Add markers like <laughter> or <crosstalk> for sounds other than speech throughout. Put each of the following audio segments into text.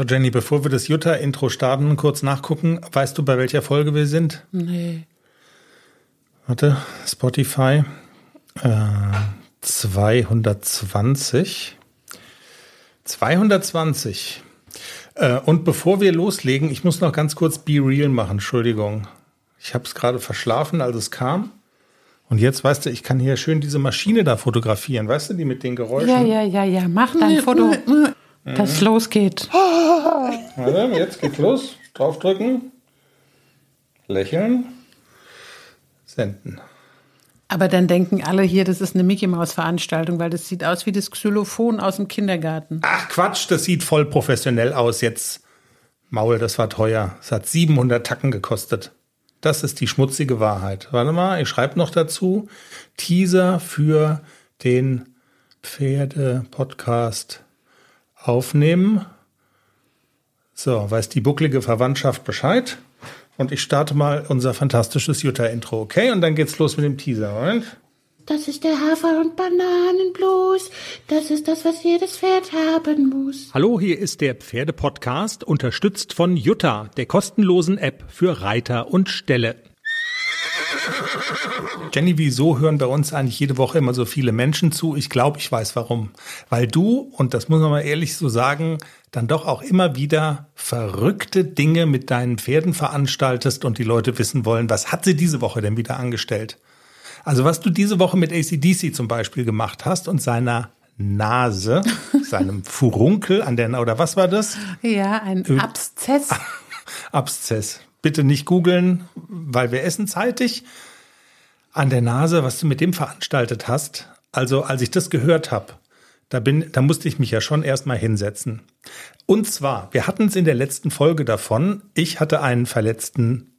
So, Jenny, bevor wir das Jutta-Intro starten, kurz nachgucken. Weißt du, bei welcher Folge wir sind? Nee. Warte, Spotify. Äh, 220. 220. Äh, und bevor wir loslegen, ich muss noch ganz kurz Be Real machen. Entschuldigung. Ich habe es gerade verschlafen, als es kam. Und jetzt, weißt du, ich kann hier schön diese Maschine da fotografieren. Weißt du, die mit den Geräuschen? Ja, ja, ja, ja. Mach dein Foto, dass es losgeht. Warte, jetzt geht's los. Draufdrücken. Lächeln. Senden. Aber dann denken alle hier, das ist eine Mickey Maus Veranstaltung, weil das sieht aus wie das Xylophon aus dem Kindergarten. Ach Quatsch, das sieht voll professionell aus jetzt. Maul, das war teuer. Es hat 700 Tacken gekostet. Das ist die schmutzige Wahrheit. Warte mal, ich schreibe noch dazu. Teaser für den Pferde-Podcast aufnehmen. So, weiß die bucklige Verwandtschaft Bescheid. Und ich starte mal unser fantastisches Jutta-Intro, okay? Und dann geht's los mit dem Teaser, Moment. Das ist der Hafer- und Bananenblues. Das ist das, was jedes Pferd haben muss. Hallo, hier ist der Pferdepodcast, unterstützt von Jutta, der kostenlosen App für Reiter und Ställe. Jenny, wieso hören bei uns eigentlich jede Woche immer so viele Menschen zu? Ich glaube, ich weiß warum. Weil du, und das muss man mal ehrlich so sagen, dann doch auch immer wieder verrückte Dinge mit deinen Pferden veranstaltest und die Leute wissen wollen, was hat sie diese Woche denn wieder angestellt? Also was du diese Woche mit ACDC zum Beispiel gemacht hast und seiner Nase, <laughs> seinem Furunkel an der, oder was war das? Ja, ein Ö- Abszess. <laughs> Abszess. Bitte nicht googeln, weil wir essen zeitig. An der Nase, was du mit dem veranstaltet hast. Also, als ich das gehört habe, da bin, da musste ich mich ja schon erstmal hinsetzen. Und zwar, wir hatten es in der letzten Folge davon. Ich hatte einen verletzten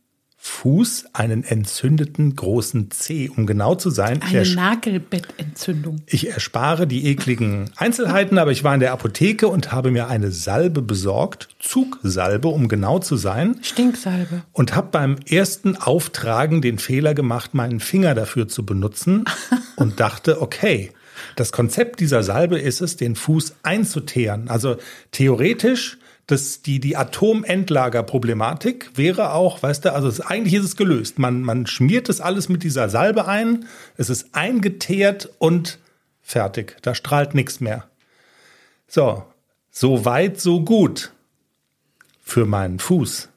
Fuß, einen entzündeten großen Zeh, um genau zu sein. Eine Nagelbettentzündung. ich erspare die ekligen Einzelheiten, aber ich war in der Apotheke und habe mir eine Salbe besorgt, Zugsalbe, um genau zu sein, Stinksalbe. und habe beim ersten Auftragen den Fehler gemacht, meinen Finger dafür zu benutzen <laughs> und dachte, okay, das Konzept dieser Salbe ist es, den Fuß einzuteeren. Also theoretisch, das, die, die Atomendlagerproblematik wäre auch, weißt du, also es, eigentlich ist es gelöst. Man, man schmiert das alles mit dieser Salbe ein, es ist eingeteert und fertig. Da strahlt nichts mehr. So, so weit, so gut für meinen Fuß.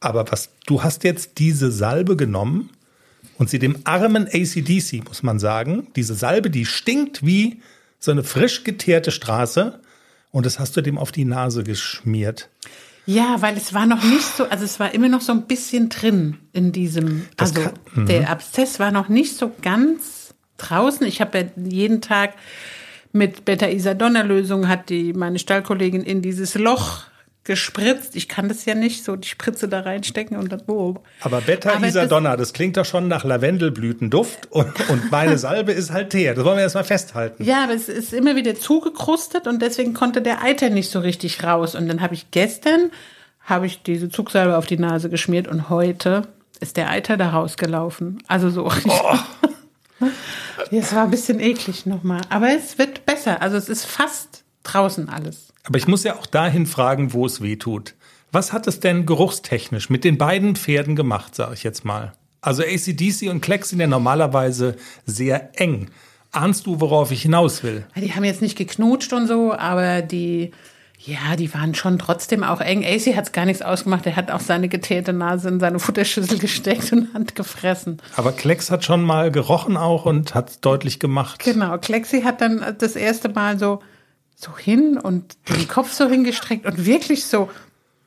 Aber was, du hast jetzt diese Salbe genommen und sie dem armen ACDC, muss man sagen, diese Salbe, die stinkt wie so eine frisch geteerte Straße und das hast du dem auf die Nase geschmiert. Ja, weil es war noch nicht so, also es war immer noch so ein bisschen drin in diesem, Das also kann- mhm. der Abszess war noch nicht so ganz draußen. Ich habe ja jeden Tag mit Beta-Isadonna-Lösung hat die meine Stallkollegin in dieses Loch gespritzt. Ich kann das ja nicht so die Spritze da reinstecken und dann oh. Aber Beta Aber Isadonna, das klingt doch schon nach Lavendelblütenduft und, und meine Salbe ist halt Teer. Das wollen wir erstmal festhalten. Ja, aber es ist immer wieder zugekrustet und deswegen konnte der Eiter nicht so richtig raus. Und dann habe ich gestern habe ich diese Zugsalbe auf die Nase geschmiert und heute ist der Eiter da rausgelaufen. Also so. <laughs> Es war ein bisschen eklig nochmal. Aber es wird besser. Also es ist fast draußen alles. Aber ich muss ja auch dahin fragen, wo es weh tut. Was hat es denn geruchstechnisch mit den beiden Pferden gemacht, sage ich jetzt mal? Also ACDC und Klecks sind ja normalerweise sehr eng. Ahnst du, worauf ich hinaus will? Die haben jetzt nicht geknutscht und so, aber die, ja, die waren schon trotzdem auch eng. AC hat es gar nichts ausgemacht. Er hat auch seine geteerte Nase in seine Futterschüssel <laughs> gesteckt und hat gefressen. Aber Klecks hat schon mal gerochen auch und hat deutlich gemacht. Genau, Klexi hat dann das erste Mal so, so hin und den Kopf so hingestreckt und wirklich so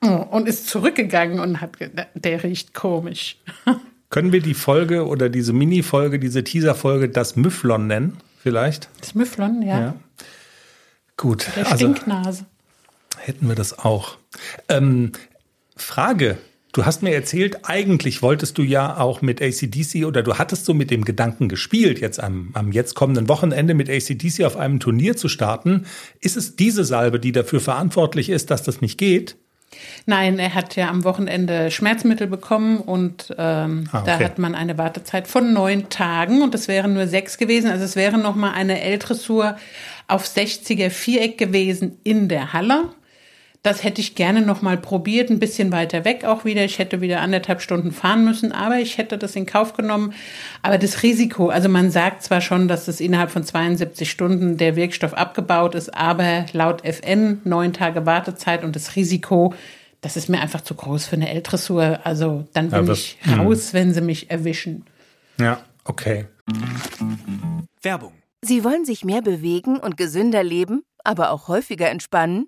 oh, und ist zurückgegangen und hat der riecht komisch. <laughs> Können wir die Folge oder diese Mini-Folge, diese Teaser-Folge das Müfflon nennen? Vielleicht? Das Müfflon, ja. Ja. Gut, Der also Stinknase. hätten wir das auch. Ähm, Frage. Du hast mir erzählt, eigentlich wolltest du ja auch mit ACDC oder du hattest so mit dem Gedanken gespielt, jetzt am, am jetzt kommenden Wochenende mit ACDC auf einem Turnier zu starten. Ist es diese Salbe, die dafür verantwortlich ist, dass das nicht geht? Nein, er hat ja am Wochenende Schmerzmittel bekommen und ähm, Ah, da okay. hat man eine Wartezeit von neun Tagen und es wären nur sechs gewesen. Also es wäre noch mal eine L-Dressur auf 60er Viereck gewesen in der Halle. Das hätte ich gerne noch mal probiert, ein bisschen weiter weg auch wieder. Ich hätte wieder anderthalb Stunden fahren müssen, aber ich hätte das in Kauf genommen. Aber das Risiko, also man sagt zwar schon, dass das innerhalb von 72 Stunden der Wirkstoff abgebaut ist, aber laut FN neun Tage Wartezeit und das Risiko, das ist mir einfach zu groß für eine L-Dressur. Also dann bin Aber- ich raus, wenn sie mich erwischen. Ja, okay. Werbung. Sie wollen sich mehr bewegen und gesünder leben, aber auch häufiger entspannen?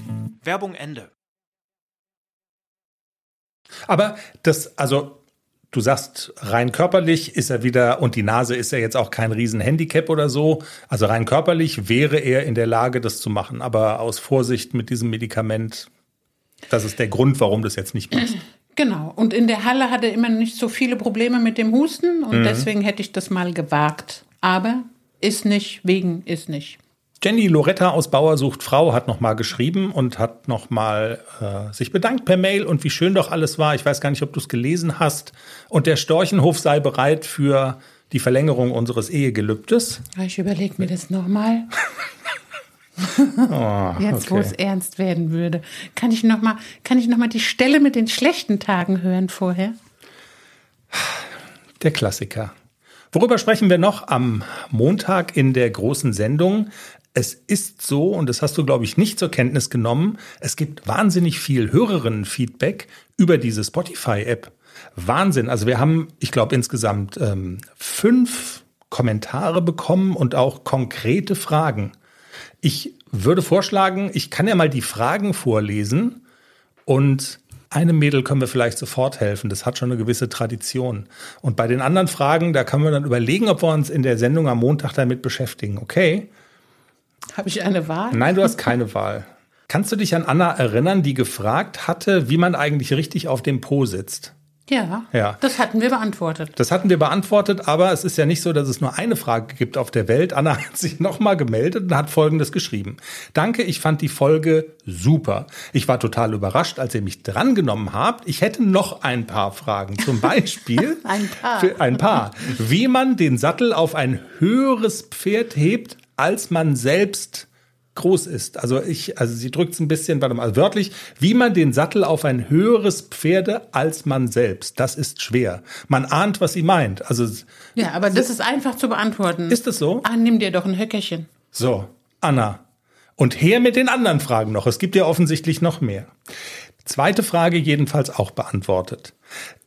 Werbung Ende. Aber das, also du sagst, rein körperlich ist er wieder, und die Nase ist ja jetzt auch kein Riesenhandicap oder so. Also rein körperlich wäre er in der Lage, das zu machen. Aber aus Vorsicht mit diesem Medikament, das ist der Grund, warum das jetzt nicht passt. <clears throat> Genau. Und in der Halle hatte er immer nicht so viele Probleme mit dem Husten und deswegen hätte ich das mal gewagt. Aber ist nicht, wegen ist nicht. Jenny Loretta aus Bauer sucht Frau hat nochmal geschrieben und hat nochmal äh, sich bedankt per Mail und wie schön doch alles war. Ich weiß gar nicht, ob du es gelesen hast. Und der Storchenhof sei bereit für die Verlängerung unseres Ehegelübdes. Ich überlege mir das nochmal. <laughs> Jetzt, wo okay. es ernst werden würde. Kann ich nochmal, kann ich noch mal die Stelle mit den schlechten Tagen hören vorher? Der Klassiker. Worüber sprechen wir noch am Montag in der großen Sendung? Es ist so, und das hast du, glaube ich, nicht zur Kenntnis genommen, es gibt wahnsinnig viel Hörerinnen-Feedback über diese Spotify-App. Wahnsinn. Also wir haben, ich glaube, insgesamt ähm, fünf Kommentare bekommen und auch konkrete Fragen. Ich würde vorschlagen, ich kann ja mal die Fragen vorlesen und einem Mädel können wir vielleicht sofort helfen. Das hat schon eine gewisse Tradition. Und bei den anderen Fragen, da können wir dann überlegen, ob wir uns in der Sendung am Montag damit beschäftigen. Okay? Habe ich eine Wahl? Nein, du hast keine Wahl. Kannst du dich an Anna erinnern, die gefragt hatte, wie man eigentlich richtig auf dem Po sitzt? Ja, Ja. das hatten wir beantwortet. Das hatten wir beantwortet, aber es ist ja nicht so, dass es nur eine Frage gibt auf der Welt. Anna <laughs> hat sich nochmal gemeldet und hat Folgendes geschrieben. Danke, ich fand die Folge super. Ich war total überrascht, als ihr mich drangenommen habt. Ich hätte noch ein paar Fragen. Zum <laughs> Beispiel Ein paar. Ein paar. Wie man den Sattel auf ein höheres Pferd hebt, als man selbst groß ist. Also ich, also sie drückt es ein bisschen, warte mal, also wörtlich, wie man den Sattel auf ein höheres Pferde als man selbst. Das ist schwer. Man ahnt, was sie meint. Also Ja, aber das ist einfach zu beantworten. ist es so? Ah, nimm dir doch ein Höckerchen. So, Anna. Und her mit den anderen Fragen noch. Es gibt ja offensichtlich noch mehr. Zweite Frage jedenfalls auch beantwortet.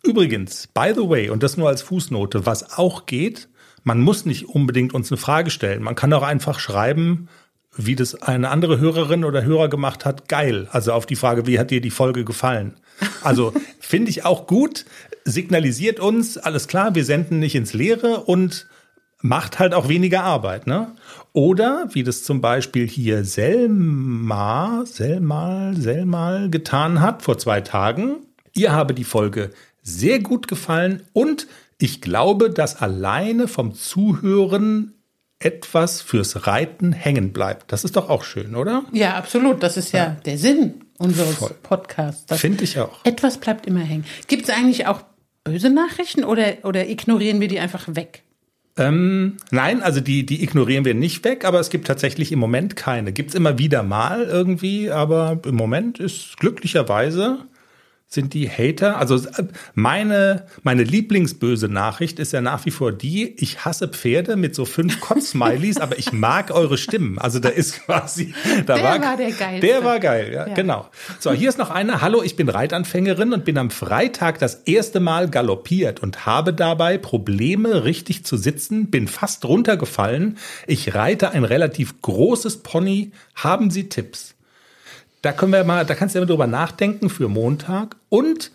Übrigens, by the way, und das nur als Fußnote, was auch geht, man muss nicht unbedingt uns eine Frage stellen. Man kann auch einfach schreiben, wie das eine andere Hörerin oder Hörer gemacht hat, geil. Also auf die Frage, wie hat dir die Folge gefallen? Also <laughs> finde ich auch gut, signalisiert uns, alles klar, wir senden nicht ins Leere und macht halt auch weniger Arbeit, ne? Oder wie das zum Beispiel hier Selma, Selmal, Selmal getan hat vor zwei Tagen. Ihr habe die Folge sehr gut gefallen und ich glaube, dass alleine vom Zuhören etwas fürs Reiten hängen bleibt. Das ist doch auch schön, oder? Ja, absolut. Das ist ja, der Sinn unseres Voll. Podcasts. Finde ich auch. Etwas bleibt immer hängen. Gibt es eigentlich auch böse Nachrichten oder, oder ignorieren wir die einfach weg? Ähm, nein, also die, die ignorieren wir nicht weg, aber es gibt tatsächlich im Moment keine. Gibt's immer wieder mal irgendwie, aber im Moment ist glücklicherweise sind die Hater, also äh, meine, meine Lieblingsböse Nachricht ist ja nach wie vor die, ich hasse Pferde mit so fünf Kotz-Smileys, <laughs> aber ich mag eure Stimmen. Also da ist quasi, da Der war der Geilste. Der war geil, ja, Ja. genau. So, hier ist noch eine. Hallo, ich bin Reitanfängerin und bin am Freitag das erste Mal galoppiert und habe dabei Probleme, richtig zu sitzen, bin fast runtergefallen. Ich reite ein relativ großes Pony. Haben Sie Tipps? Da können wir mal, da kannst du ja mal drüber nachdenken für Montag. Und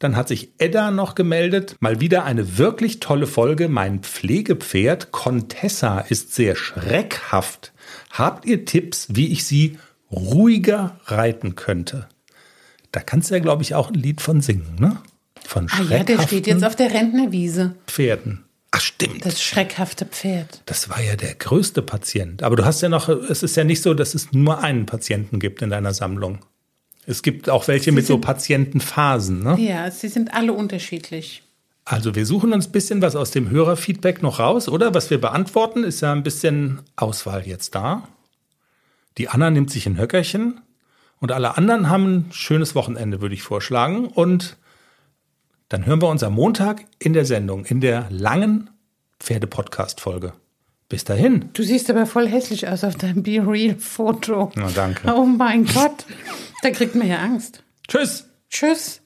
dann hat sich Edda noch gemeldet. Mal wieder eine wirklich tolle Folge. Mein Pflegepferd Contessa ist sehr schreckhaft. Habt ihr Tipps, wie ich sie ruhiger reiten könnte? Da kannst du ja, glaube ich, auch ein Lied von singen, ne? Von Ah ja, der steht jetzt auf der Rentnerwiese. Pferden. Stimmt. Das schreckhafte Pferd. Das war ja der größte Patient. Aber du hast ja noch, es ist ja nicht so, dass es nur einen Patienten gibt in deiner Sammlung. Es gibt auch welche mit so Patientenphasen. Ne? Ja, sie sind alle unterschiedlich. Also wir suchen uns ein bisschen was aus dem Hörerfeedback noch raus, oder? Was wir beantworten, ist ja ein bisschen Auswahl jetzt da. Die Anna nimmt sich ein Höckerchen und alle anderen haben ein schönes Wochenende, würde ich vorschlagen. Und dann hören wir uns am Montag in der Sendung, in der langen Pferde-Podcast-Folge. Bis dahin. Du siehst aber voll hässlich aus auf deinem Be Real-Foto. Na, danke. Oh mein Gott, da kriegt man ja Angst. Tschüss. Tschüss.